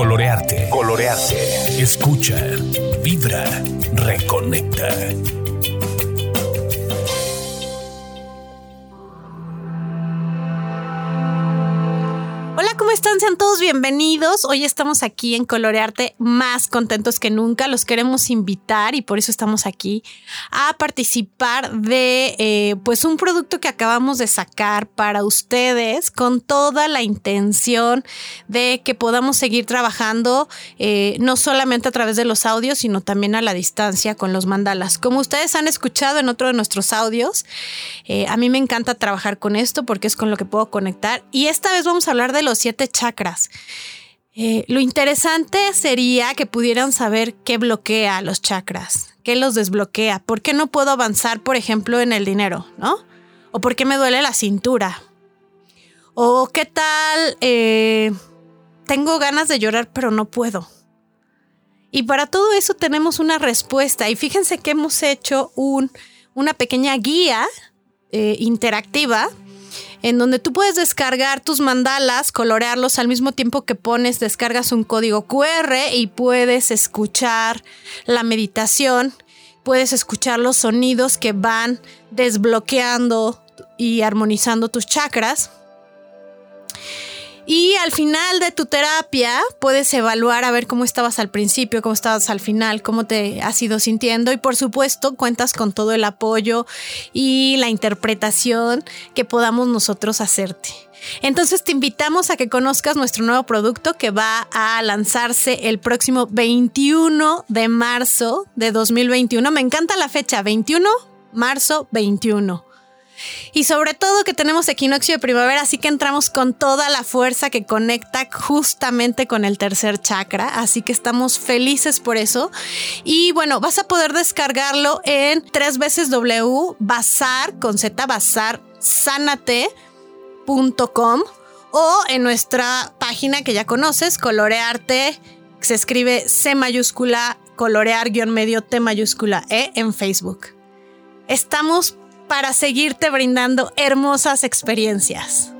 Colorearte. Colorearte. Escucha. Vibra. Reconecta. ¿Cómo están? Sean todos bienvenidos. Hoy estamos aquí en Colorearte más contentos que nunca. Los queremos invitar y por eso estamos aquí a participar de eh, pues un producto que acabamos de sacar para ustedes con toda la intención de que podamos seguir trabajando eh, no solamente a través de los audios, sino también a la distancia con los mandalas. Como ustedes han escuchado en otro de nuestros audios, eh, a mí me encanta trabajar con esto porque es con lo que puedo conectar. Y esta vez vamos a hablar de los siete chakras. Eh, lo interesante sería que pudieran saber qué bloquea los chakras, qué los desbloquea, por qué no puedo avanzar, por ejemplo, en el dinero, ¿no? O por qué me duele la cintura. O qué tal, eh, tengo ganas de llorar, pero no puedo. Y para todo eso tenemos una respuesta. Y fíjense que hemos hecho un, una pequeña guía eh, interactiva en donde tú puedes descargar tus mandalas, colorearlos al mismo tiempo que pones, descargas un código QR y puedes escuchar la meditación, puedes escuchar los sonidos que van desbloqueando y armonizando tus chakras. Y al final de tu terapia puedes evaluar a ver cómo estabas al principio, cómo estabas al final, cómo te has ido sintiendo y por supuesto cuentas con todo el apoyo y la interpretación que podamos nosotros hacerte. Entonces te invitamos a que conozcas nuestro nuevo producto que va a lanzarse el próximo 21 de marzo de 2021. Me encanta la fecha, 21 marzo 21. Y sobre todo que tenemos equinoccio de primavera, así que entramos con toda la fuerza que conecta justamente con el tercer chakra, así que estamos felices por eso. Y bueno, vas a poder descargarlo en tres veces W bazar con Z bazar sanate.com o en nuestra página que ya conoces, colorearte, se escribe C mayúscula, colorear guion medio T mayúscula E en Facebook. Estamos para seguirte brindando hermosas experiencias.